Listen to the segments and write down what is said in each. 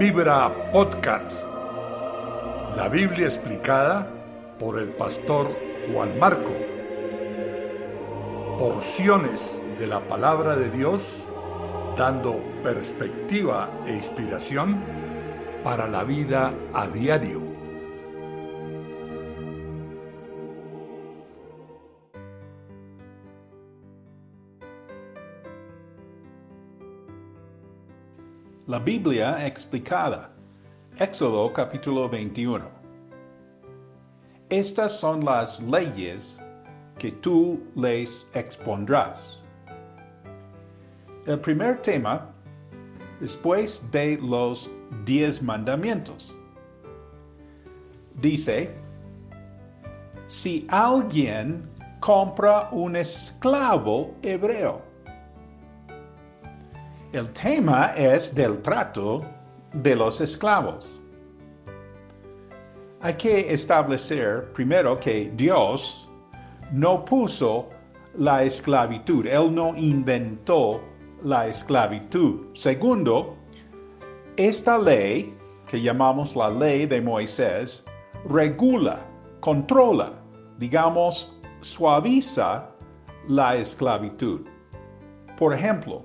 Vibra Podcast. La Biblia explicada por el pastor Juan Marco. Porciones de la palabra de Dios dando perspectiva e inspiración para la vida a diario. La Biblia explicada. Éxodo capítulo 21. Estas son las leyes que tú les expondrás. El primer tema, después de los diez mandamientos. Dice, si alguien compra un esclavo hebreo, el tema es del trato de los esclavos. Hay que establecer primero que Dios no puso la esclavitud, Él no inventó la esclavitud. Segundo, esta ley, que llamamos la ley de Moisés, regula, controla, digamos, suaviza la esclavitud. Por ejemplo,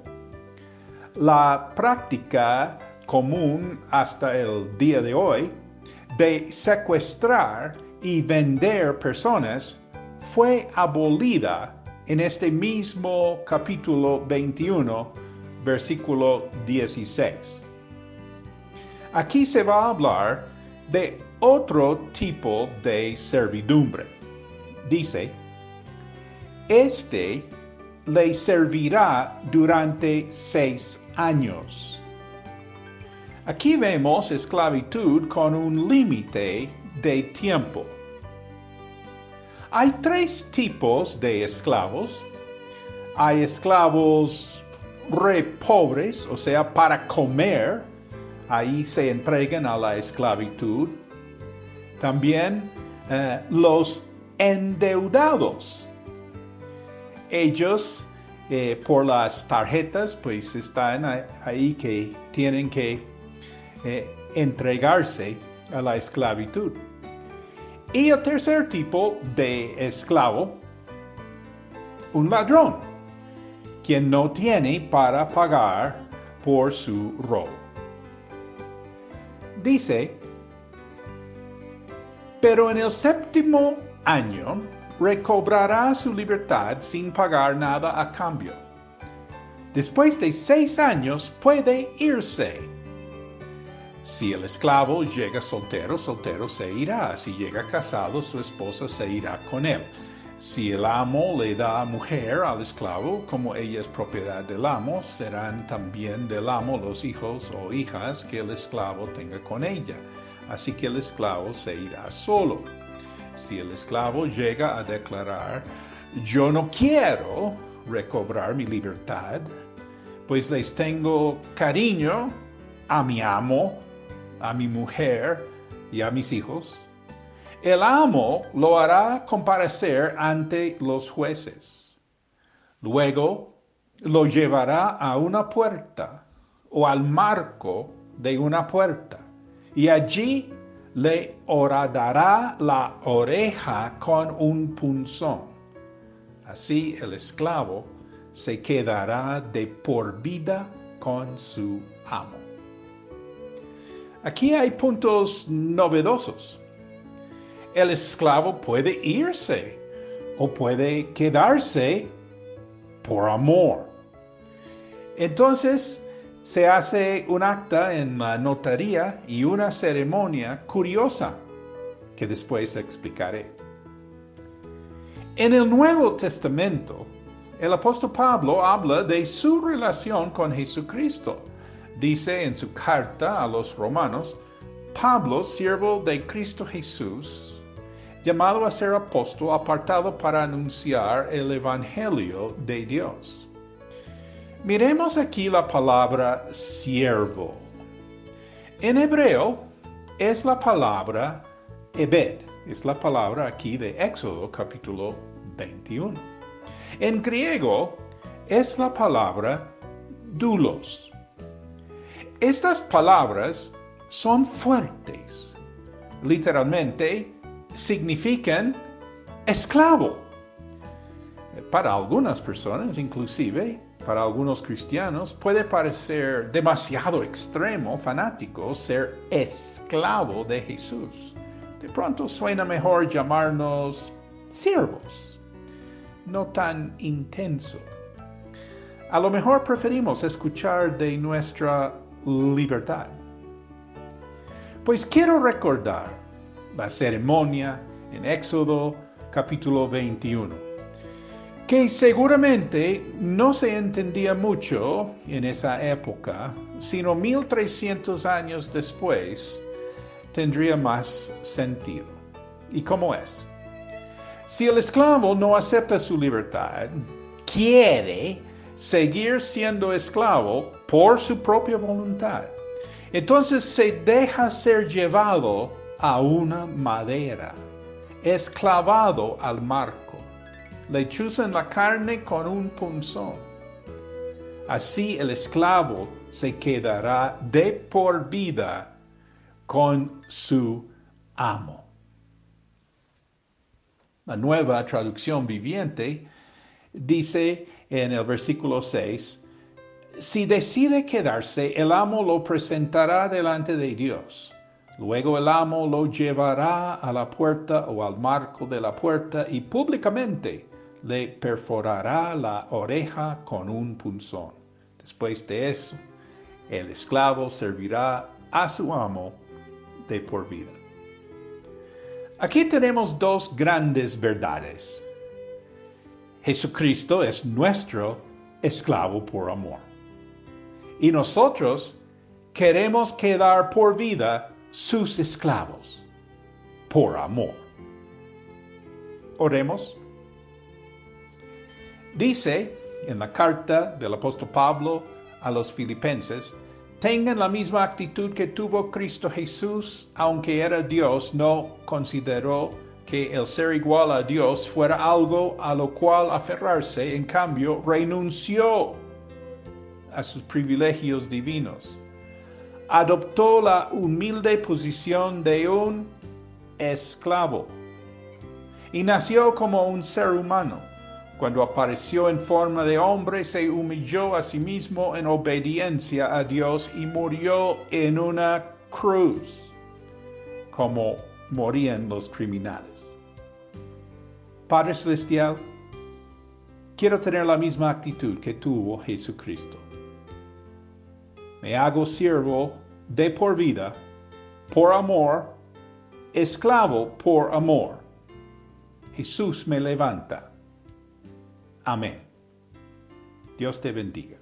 la práctica común hasta el día de hoy de secuestrar y vender personas fue abolida en este mismo capítulo 21, versículo 16. Aquí se va a hablar de otro tipo de servidumbre. Dice, este le servirá durante seis años. Aquí vemos esclavitud con un límite de tiempo. Hay tres tipos de esclavos. Hay esclavos re pobres, o sea, para comer, ahí se entregan a la esclavitud. También eh, los endeudados. Ellos eh, por las tarjetas, pues están ahí que tienen que eh, entregarse a la esclavitud. Y el tercer tipo de esclavo, un ladrón, quien no tiene para pagar por su robo. Dice, pero en el séptimo año recobrará su libertad sin pagar nada a cambio. Después de seis años puede irse. Si el esclavo llega soltero, soltero se irá. Si llega casado, su esposa se irá con él. Si el amo le da mujer al esclavo, como ella es propiedad del amo, serán también del amo los hijos o hijas que el esclavo tenga con ella. Así que el esclavo se irá solo si el esclavo llega a declarar, yo no quiero recobrar mi libertad, pues les tengo cariño a mi amo, a mi mujer y a mis hijos, el amo lo hará comparecer ante los jueces. Luego lo llevará a una puerta o al marco de una puerta y allí le horadará la oreja con un punzón. Así el esclavo se quedará de por vida con su amo. Aquí hay puntos novedosos. El esclavo puede irse o puede quedarse por amor. Entonces, se hace un acta en notaría y una ceremonia curiosa que después explicaré. En el Nuevo Testamento, el apóstol Pablo habla de su relación con Jesucristo. Dice en su carta a los romanos, Pablo, siervo de Cristo Jesús, llamado a ser apóstol, apartado para anunciar el Evangelio de Dios Miremos aquí la palabra siervo. En hebreo es la palabra ebed, es la palabra aquí de Éxodo capítulo 21. En griego es la palabra dulos. Estas palabras son fuertes. Literalmente significan esclavo. Para algunas personas, inclusive, para algunos cristianos, puede parecer demasiado extremo, fanático, ser esclavo de Jesús. De pronto suena mejor llamarnos siervos, no tan intenso. A lo mejor preferimos escuchar de nuestra libertad. Pues quiero recordar la ceremonia en Éxodo capítulo 21, que seguramente no se entendía mucho en esa época, sino 1300 años después tendría más sentido. ¿Y cómo es? Si el esclavo no acepta su libertad, quiere seguir siendo esclavo por su propia voluntad. Entonces se deja ser llevado a una madera, esclavado al marco. Le chuzan la carne con un punzón. Así el esclavo se quedará de por vida con su amo. La nueva traducción viviente dice, en el versículo 6, si decide quedarse, el amo lo presentará delante de Dios. Luego el amo lo llevará a la puerta o al marco de la puerta y públicamente le perforará la oreja con un punzón. Después de eso, el esclavo servirá a su amo de por vida. Aquí tenemos dos grandes verdades. Jesucristo es nuestro esclavo por amor. Y nosotros queremos quedar por vida sus esclavos por amor. Oremos. Dice en la carta del apóstol Pablo a los filipenses, tengan la misma actitud que tuvo Cristo Jesús, aunque era Dios, no consideró que el ser igual a Dios fuera algo a lo cual aferrarse, en cambio renunció a sus privilegios divinos. Adoptó la humilde posición de un esclavo y nació como un ser humano. Cuando apareció en forma de hombre, se humilló a sí mismo en obediencia a Dios y murió en una cruz, como morían los criminales. Padre Celestial, quiero tener la misma actitud que tuvo Jesucristo. Me hago siervo de por vida, por amor, esclavo por amor. Jesús me levanta. Amén. Dios te bendiga.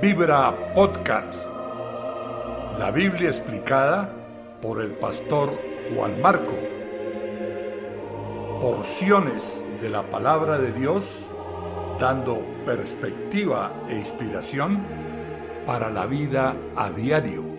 Vibra Podcast. La Biblia explicada por el pastor Juan Marco. Porciones de la palabra de Dios dando perspectiva e inspiración para la vida a diario.